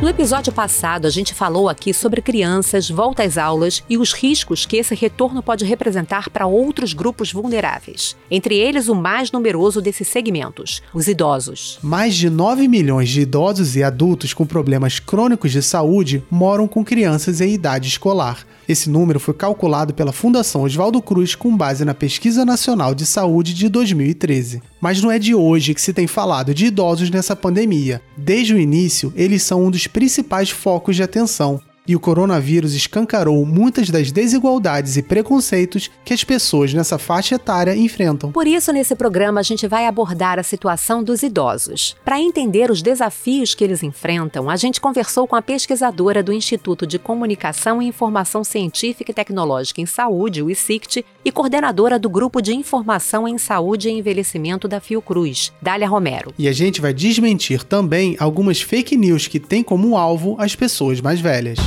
No episódio passado, a gente falou aqui sobre crianças, volta às aulas e os riscos que esse retorno pode representar para outros grupos vulneráveis. Entre eles, o mais numeroso desses segmentos, os idosos. Mais de 9 milhões de idosos e adultos com problemas crônicos de saúde moram com crianças em idade escolar. Esse número foi calculado pela Fundação Oswaldo Cruz com base na Pesquisa Nacional de Saúde de 2013. Mas não é de hoje que se tem falado de idosos nessa pandemia. Desde o início, eles são um dos principais focos de atenção e o coronavírus escancarou muitas das desigualdades e preconceitos que as pessoas nessa faixa etária enfrentam. Por isso, nesse programa, a gente vai abordar a situação dos idosos. Para entender os desafios que eles enfrentam, a gente conversou com a pesquisadora do Instituto de Comunicação e Informação Científica e Tecnológica em Saúde, o ICICT, e coordenadora do Grupo de Informação em Saúde e Envelhecimento da Fiocruz, Dália Romero. E a gente vai desmentir também algumas fake news que têm como alvo as pessoas mais velhas.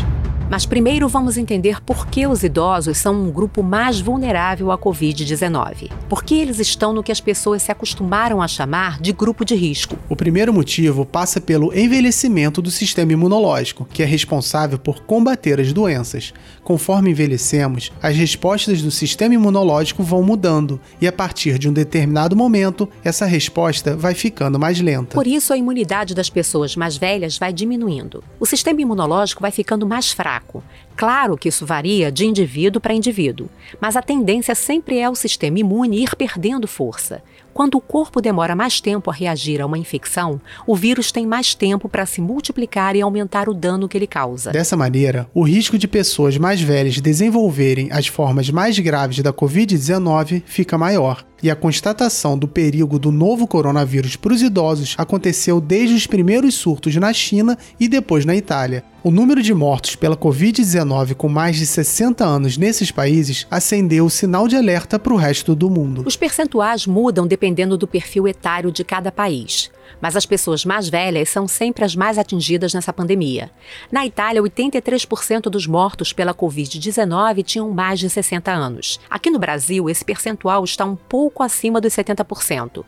Mas primeiro vamos entender por que os idosos são um grupo mais vulnerável à Covid-19. Por que eles estão no que as pessoas se acostumaram a chamar de grupo de risco. O primeiro motivo passa pelo envelhecimento do sistema imunológico, que é responsável por combater as doenças. Conforme envelhecemos, as respostas do sistema imunológico vão mudando e a partir de um determinado momento, essa resposta vai ficando mais lenta. Por isso a imunidade das pessoas mais velhas vai diminuindo. O sistema imunológico vai ficando mais fraco fraco. Claro que isso varia de indivíduo para indivíduo, mas a tendência sempre é o sistema imune ir perdendo força. Quando o corpo demora mais tempo a reagir a uma infecção, o vírus tem mais tempo para se multiplicar e aumentar o dano que ele causa. Dessa maneira, o risco de pessoas mais velhas desenvolverem as formas mais graves da Covid-19 fica maior. E a constatação do perigo do novo coronavírus para os idosos aconteceu desde os primeiros surtos na China e depois na Itália. O número de mortos pela Covid-19 com mais de 60 anos nesses países acendeu o sinal de alerta para o resto do mundo. Os percentuais mudam dependendo do perfil etário de cada país mas as pessoas mais velhas são sempre as mais atingidas nessa pandemia. Na Itália, 83% dos mortos pela Covid-19 tinham mais de 60 anos. Aqui no Brasil, esse percentual está um pouco acima dos 70%.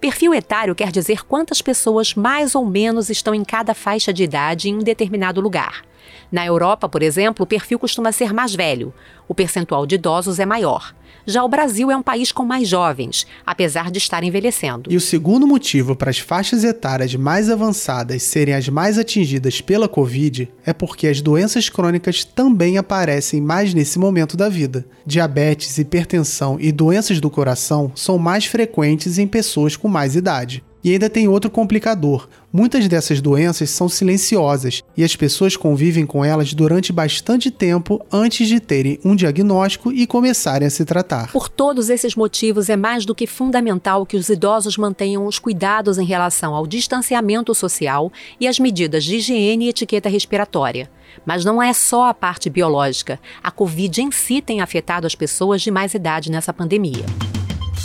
Perfil etário quer dizer quantas pessoas mais ou menos estão em cada faixa de idade em um determinado lugar. Na Europa, por exemplo, o perfil costuma ser mais velho, o percentual de idosos é maior. Já o Brasil é um país com mais jovens, apesar de estar envelhecendo. E o segundo motivo para as faixas etárias mais avançadas serem as mais atingidas pela Covid é porque as doenças crônicas também aparecem mais nesse momento da vida. Diabetes, hipertensão e doenças do coração são mais frequentes em pessoas com mais idade. E ainda tem outro complicador. Muitas dessas doenças são silenciosas e as pessoas convivem com elas durante bastante tempo antes de terem um diagnóstico e começarem a se tratar. Por todos esses motivos, é mais do que fundamental que os idosos mantenham os cuidados em relação ao distanciamento social e as medidas de higiene e etiqueta respiratória. Mas não é só a parte biológica. A Covid em si tem afetado as pessoas de mais idade nessa pandemia.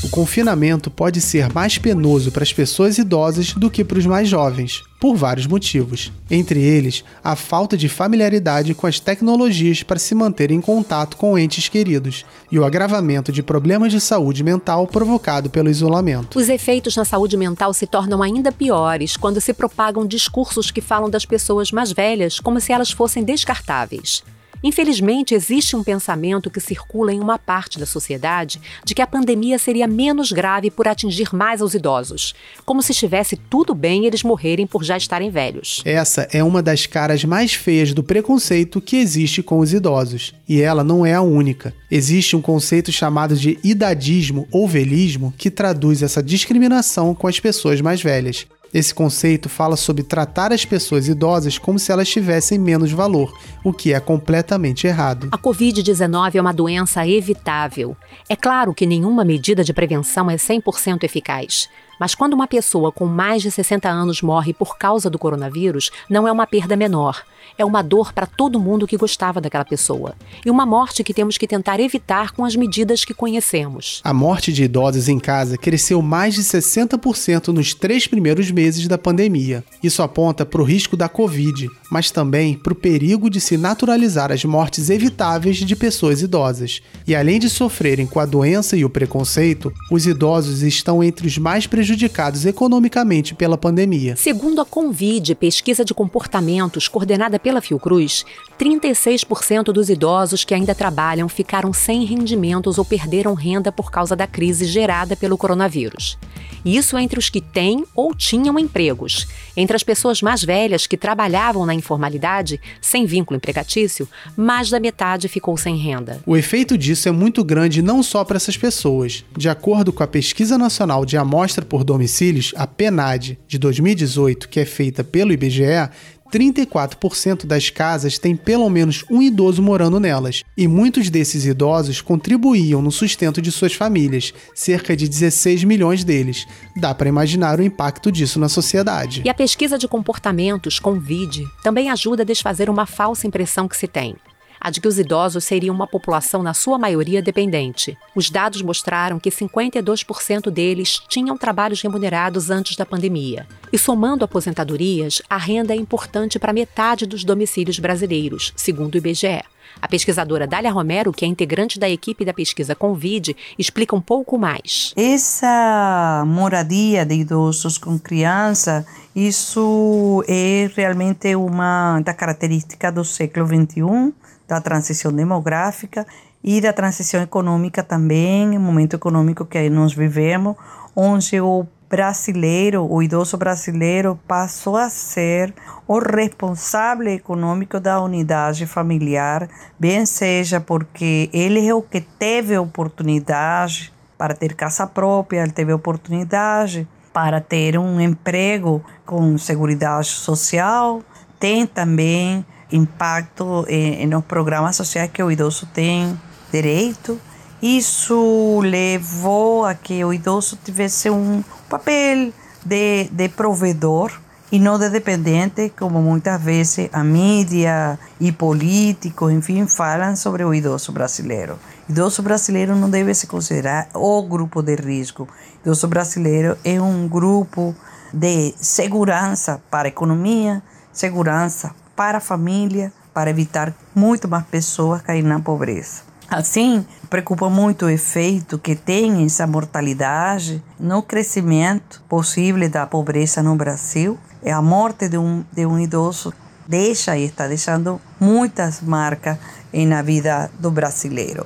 O confinamento pode ser mais penoso para as pessoas idosas do que para os mais jovens, por vários motivos. Entre eles, a falta de familiaridade com as tecnologias para se manter em contato com entes queridos e o agravamento de problemas de saúde mental provocado pelo isolamento. Os efeitos na saúde mental se tornam ainda piores quando se propagam discursos que falam das pessoas mais velhas como se elas fossem descartáveis. Infelizmente, existe um pensamento que circula em uma parte da sociedade de que a pandemia seria menos grave por atingir mais aos idosos, como se estivesse tudo bem eles morrerem por já estarem velhos. Essa é uma das caras mais feias do preconceito que existe com os idosos, e ela não é a única. Existe um conceito chamado de idadismo ou velhismo que traduz essa discriminação com as pessoas mais velhas. Esse conceito fala sobre tratar as pessoas idosas como se elas tivessem menos valor, o que é completamente errado. A Covid-19 é uma doença evitável. É claro que nenhuma medida de prevenção é 100% eficaz. Mas quando uma pessoa com mais de 60 anos morre por causa do coronavírus, não é uma perda menor. É uma dor para todo mundo que gostava daquela pessoa. E uma morte que temos que tentar evitar com as medidas que conhecemos. A morte de idosos em casa cresceu mais de 60% nos três primeiros meses da pandemia. Isso aponta para o risco da Covid, mas também para o perigo de se naturalizar as mortes evitáveis de pessoas idosas. E além de sofrerem com a doença e o preconceito, os idosos estão entre os mais prejudicados economicamente pela pandemia. Segundo a Convide, pesquisa de comportamentos coordenada pela Fiocruz, 36% dos idosos que ainda trabalham ficaram sem rendimentos ou perderam renda por causa da crise gerada pelo coronavírus. Isso entre os que têm ou tinham empregos. Entre as pessoas mais velhas que trabalhavam na informalidade, sem vínculo empregatício, mais da metade ficou sem renda. O efeito disso é muito grande não só para essas pessoas. De acordo com a Pesquisa Nacional de Amostra por Domicílios, a PENAD, de 2018, que é feita pelo IBGE, 34% das casas têm pelo menos um idoso morando nelas, e muitos desses idosos contribuíam no sustento de suas famílias, cerca de 16 milhões deles. Dá para imaginar o impacto disso na sociedade. E a pesquisa de comportamentos com VID também ajuda a desfazer uma falsa impressão que se tem a de que os idosos seriam uma população, na sua maioria, dependente. Os dados mostraram que 52% deles tinham trabalhos remunerados antes da pandemia. E somando aposentadorias, a renda é importante para metade dos domicílios brasileiros, segundo o IBGE. A pesquisadora Dália Romero, que é integrante da equipe da pesquisa Convide, explica um pouco mais. Essa moradia de idosos com criança, isso é realmente uma da característica do século XXI da transição demográfica e da transição econômica também, momento econômico que nós vivemos, onde o brasileiro, o idoso brasileiro passou a ser o responsável econômico da unidade familiar, bem seja porque ele é o que teve oportunidade para ter casa própria, ele teve oportunidade para ter um emprego com segurança social, tem também impacto em, nos programas sociais que o idoso tem direito. Isso levou a que o idoso tivesse um papel de, de provedor e não de dependente, como muitas vezes a mídia e políticos, enfim, falam sobre o idoso brasileiro. Idoso brasileiro não deve se considerar o grupo de risco. Idoso brasileiro é um grupo de segurança para a economia, segurança para a família, para evitar muito mais pessoas caírem na pobreza. Assim, preocupa muito o efeito que tem essa mortalidade no crescimento possível da pobreza no Brasil. É a morte de um, de um idoso deixa e está deixando muitas marcas na vida do brasileiro.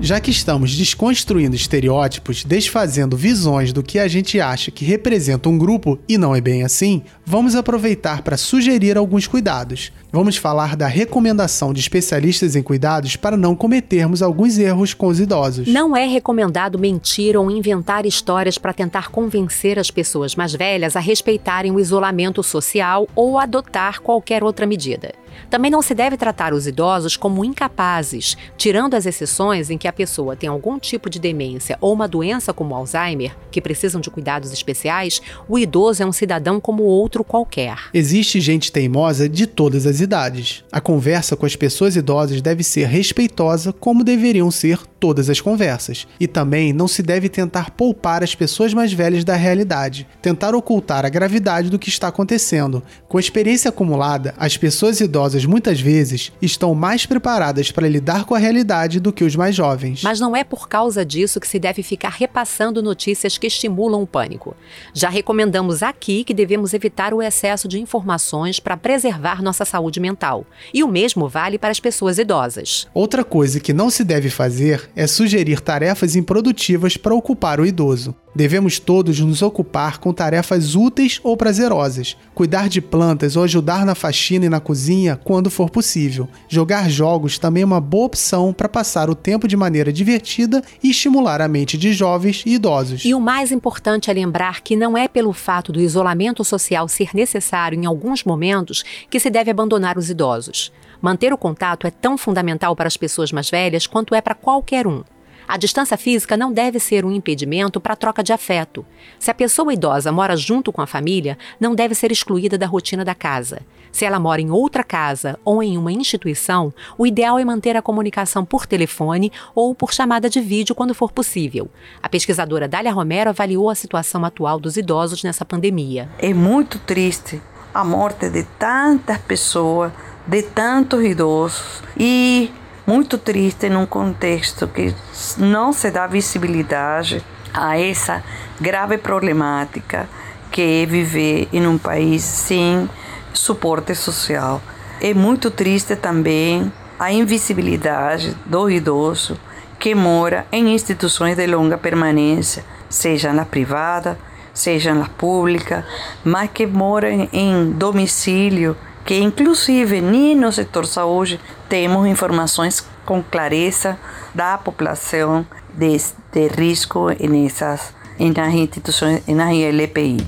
Já que estamos desconstruindo estereótipos, desfazendo visões do que a gente acha que representa um grupo e não é bem assim, vamos aproveitar para sugerir alguns cuidados. Vamos falar da recomendação de especialistas em cuidados para não cometermos alguns erros com os idosos. Não é recomendado mentir ou inventar histórias para tentar convencer as pessoas mais velhas a respeitarem o isolamento social ou adotar qualquer outra medida. Também não se deve tratar os idosos como incapazes, tirando as exceções em que a pessoa tem algum tipo de demência ou uma doença como Alzheimer, que precisam de cuidados especiais, o idoso é um cidadão como outro qualquer. Existe gente teimosa de todas as idades. A conversa com as pessoas idosas deve ser respeitosa, como deveriam ser todas as conversas. E também não se deve tentar poupar as pessoas mais velhas da realidade, tentar ocultar a gravidade do que está acontecendo. Com a experiência acumulada, as pessoas idosas muitas vezes estão mais preparadas para lidar com a realidade do que os mais jovens. Mas não é por causa disso que se deve ficar repassando notícias que estimulam o pânico. Já recomendamos aqui que devemos evitar o excesso de informações para preservar nossa saúde mental. E o mesmo vale para as pessoas idosas. Outra coisa que não se deve fazer é sugerir tarefas improdutivas para ocupar o idoso. Devemos todos nos ocupar com tarefas úteis ou prazerosas, cuidar de plantas ou ajudar na faxina e na cozinha quando for possível. Jogar jogos também é uma boa opção para passar o tempo de maneira divertida e estimular a mente de jovens e idosos. E o mais importante é lembrar que não é pelo fato do isolamento social ser necessário em alguns momentos que se deve abandonar os idosos. Manter o contato é tão fundamental para as pessoas mais velhas quanto é para qualquer um. A distância física não deve ser um impedimento para a troca de afeto. Se a pessoa idosa mora junto com a família, não deve ser excluída da rotina da casa. Se ela mora em outra casa ou em uma instituição, o ideal é manter a comunicação por telefone ou por chamada de vídeo quando for possível. A pesquisadora Dália Romero avaliou a situação atual dos idosos nessa pandemia. É muito triste a morte de tantas pessoas, de tantos idosos e muito triste num contexto que não se dá visibilidade a essa grave problemática que é viver em um país sem suporte social. É muito triste também a invisibilidade do idoso que mora em instituições de longa permanência, seja na privada, seja na pública, mas que mora em domicílio que inclusive nem no setor saúde temos informações com clareza da população de, de risco nessas nas instituições, nas LPI.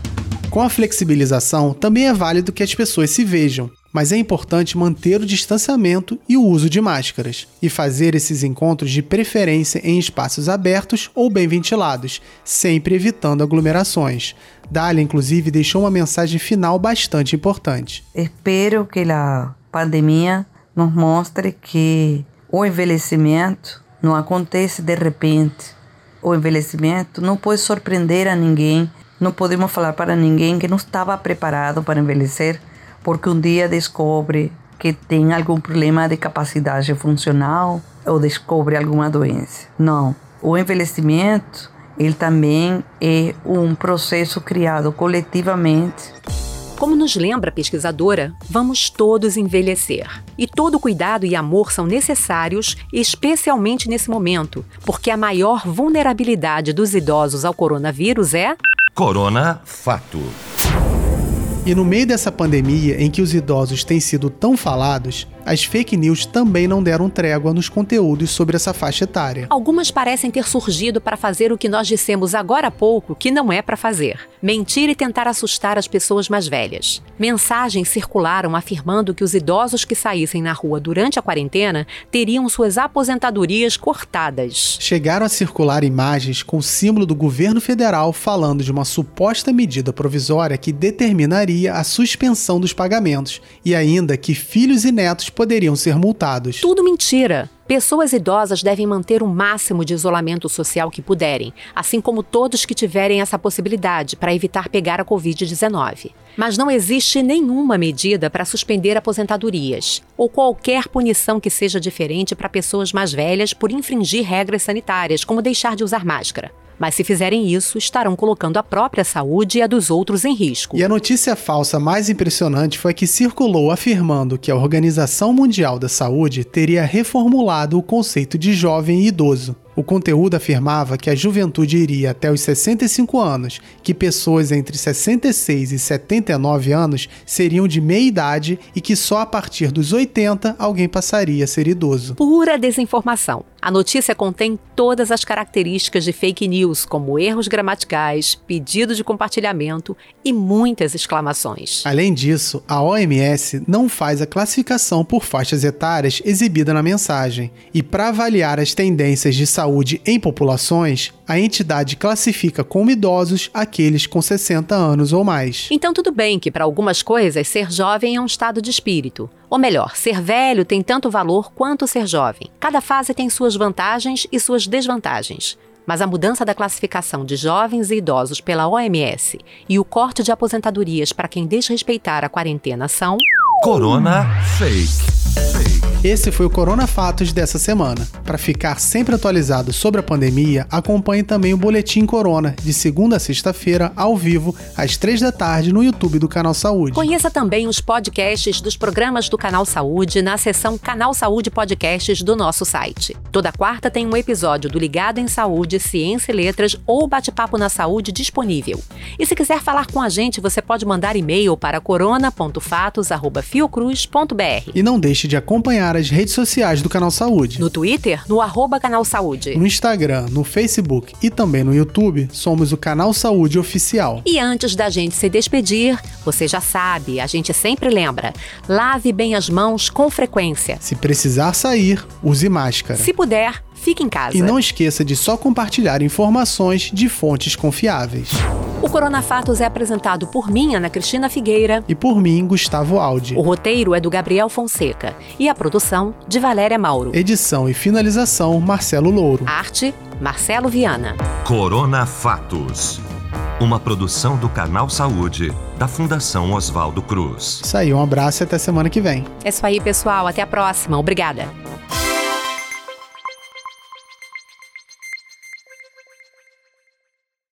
Com a flexibilização, também é válido que as pessoas se vejam, mas é importante manter o distanciamento e o uso de máscaras, e fazer esses encontros de preferência em espaços abertos ou bem ventilados, sempre evitando aglomerações. Dália, inclusive, deixou uma mensagem final bastante importante. Espero que a pandemia nos mostre que o envelhecimento não acontece de repente. O envelhecimento não pode surpreender a ninguém. Não podemos falar para ninguém que não estava preparado para envelhecer porque um dia descobre que tem algum problema de capacidade funcional ou descobre alguma doença. Não. O envelhecimento, ele também é um processo criado coletivamente. Como nos lembra a pesquisadora, vamos todos envelhecer. E todo cuidado e amor são necessários, especialmente nesse momento, porque a maior vulnerabilidade dos idosos ao coronavírus é. Corona Fato. E no meio dessa pandemia em que os idosos têm sido tão falados, as fake news também não deram trégua nos conteúdos sobre essa faixa etária. Algumas parecem ter surgido para fazer o que nós dissemos agora há pouco que não é para fazer: mentir e tentar assustar as pessoas mais velhas. Mensagens circularam afirmando que os idosos que saíssem na rua durante a quarentena teriam suas aposentadorias cortadas. Chegaram a circular imagens com o símbolo do governo federal falando de uma suposta medida provisória que determinaria a suspensão dos pagamentos e ainda que filhos e netos poderiam ser multados. Tudo mentira. Pessoas idosas devem manter o máximo de isolamento social que puderem, assim como todos que tiverem essa possibilidade para evitar pegar a Covid-19. Mas não existe nenhuma medida para suspender aposentadorias ou qualquer punição que seja diferente para pessoas mais velhas por infringir regras sanitárias, como deixar de usar máscara. Mas se fizerem isso, estarão colocando a própria saúde e a dos outros em risco. E a notícia falsa mais impressionante foi que circulou afirmando que a Organização Mundial da Saúde teria reformulado o conceito de jovem e idoso. O conteúdo afirmava que a juventude iria até os 65 anos, que pessoas entre 66 e 79 anos seriam de meia idade e que só a partir dos 80 alguém passaria a ser idoso. Pura desinformação. A notícia contém todas as características de fake news, como erros gramaticais, pedido de compartilhamento e muitas exclamações. Além disso, a OMS não faz a classificação por faixas etárias exibida na mensagem, e para avaliar as tendências de saúde em populações, a entidade classifica como idosos aqueles com 60 anos ou mais. Então, tudo bem que para algumas coisas ser jovem é um estado de espírito. Ou melhor, ser velho tem tanto valor quanto ser jovem. Cada fase tem suas vantagens e suas desvantagens. Mas a mudança da classificação de jovens e idosos pela OMS e o corte de aposentadorias para quem desrespeitar a quarentena são. Corona Fake. Esse foi o Corona Fatos dessa semana. Para ficar sempre atualizado sobre a pandemia, acompanhe também o Boletim Corona, de segunda a sexta-feira, ao vivo, às três da tarde, no YouTube do Canal Saúde. Conheça também os podcasts dos programas do Canal Saúde na seção Canal Saúde Podcasts do nosso site. Toda quarta tem um episódio do Ligado em Saúde, Ciência e Letras ou Bate-Papo na Saúde disponível. E se quiser falar com a gente, você pode mandar e-mail para corona.fatos.fiocruz.br. E não deixe de acompanhar acompanhar as redes sociais do Canal Saúde. No Twitter, no arroba Canal Saúde. No Instagram, no Facebook e também no YouTube, somos o Canal Saúde Oficial. E antes da gente se despedir, você já sabe, a gente sempre lembra: lave bem as mãos com frequência. Se precisar sair, use máscara. Se puder, fique em casa. E não esqueça de só compartilhar informações de fontes confiáveis. O Corona Fatos é apresentado por mim, Ana Cristina Figueira. E por mim, Gustavo Aldi. O roteiro é do Gabriel Fonseca. E a produção, de Valéria Mauro. Edição e finalização, Marcelo Louro. Arte, Marcelo Viana. Corona Fatos. Uma produção do Canal Saúde, da Fundação Oswaldo Cruz. Isso aí, um abraço e até semana que vem. É isso aí, pessoal. Até a próxima. Obrigada.